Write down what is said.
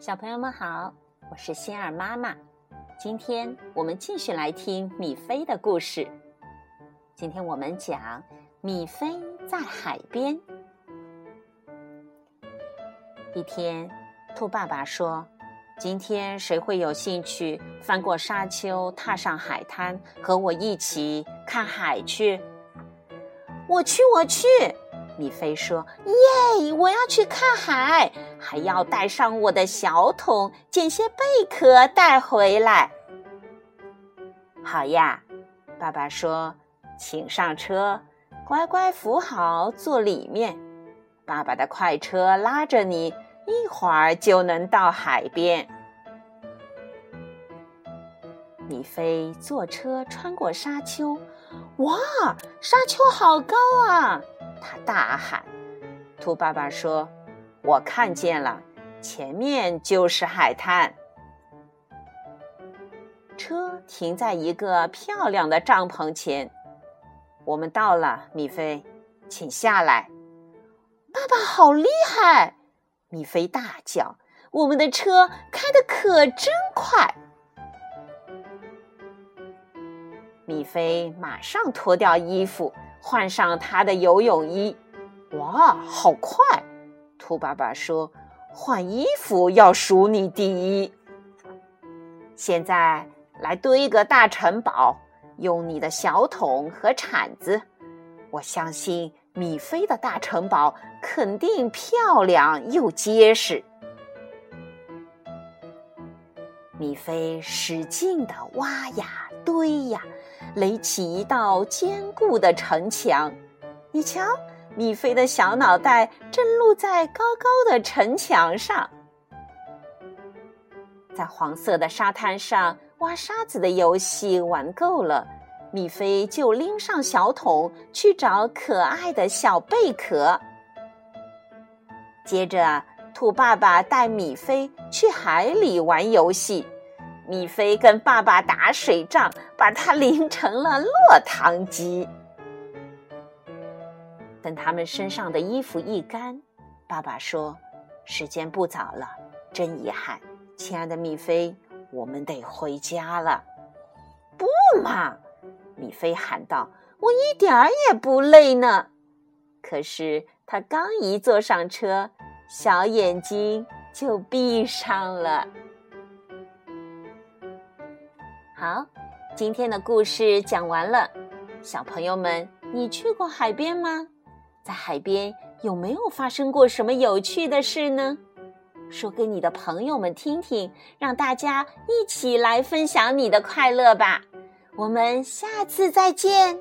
小朋友们好，我是仙儿妈妈。今天我们继续来听米菲的故事。今天我们讲米菲在海边。一天，兔爸爸说：“今天谁会有兴趣翻过沙丘，踏上海滩，和我一起看海去？”我去，我去。米菲说：“耶，我要去看海，还要带上我的小桶，捡些贝壳带回来。”好呀，爸爸说：“请上车，乖乖扶好坐里面。爸爸的快车拉着你，一会儿就能到海边。”米菲坐车穿过沙丘，哇，沙丘好高啊！他大喊：“兔爸爸说，我看见了，前面就是海滩。”车停在一个漂亮的帐篷前，我们到了，米菲，请下来。爸爸好厉害！米菲大叫：“我们的车开的可真快！”米菲马上脱掉衣服。换上他的游泳衣，哇，好快！兔爸爸说：“换衣服要数你第一。”现在来堆个大城堡，用你的小桶和铲子。我相信米菲的大城堡肯定漂亮又结实。米菲使劲的挖呀堆呀。垒起一道坚固的城墙，你瞧，米菲的小脑袋正露在高高的城墙上。在黄色的沙滩上挖沙子的游戏玩够了，米菲就拎上小桶去找可爱的小贝壳。接着，兔爸爸带米菲去海里玩游戏。米菲跟爸爸打水仗，把他淋成了落汤鸡。等他们身上的衣服一干，爸爸说：“时间不早了，真遗憾，亲爱的米菲，我们得回家了。”不嘛，米菲喊道：“我一点儿也不累呢。”可是他刚一坐上车，小眼睛就闭上了。好，今天的故事讲完了。小朋友们，你去过海边吗？在海边有没有发生过什么有趣的事呢？说给你的朋友们听听，让大家一起来分享你的快乐吧。我们下次再见。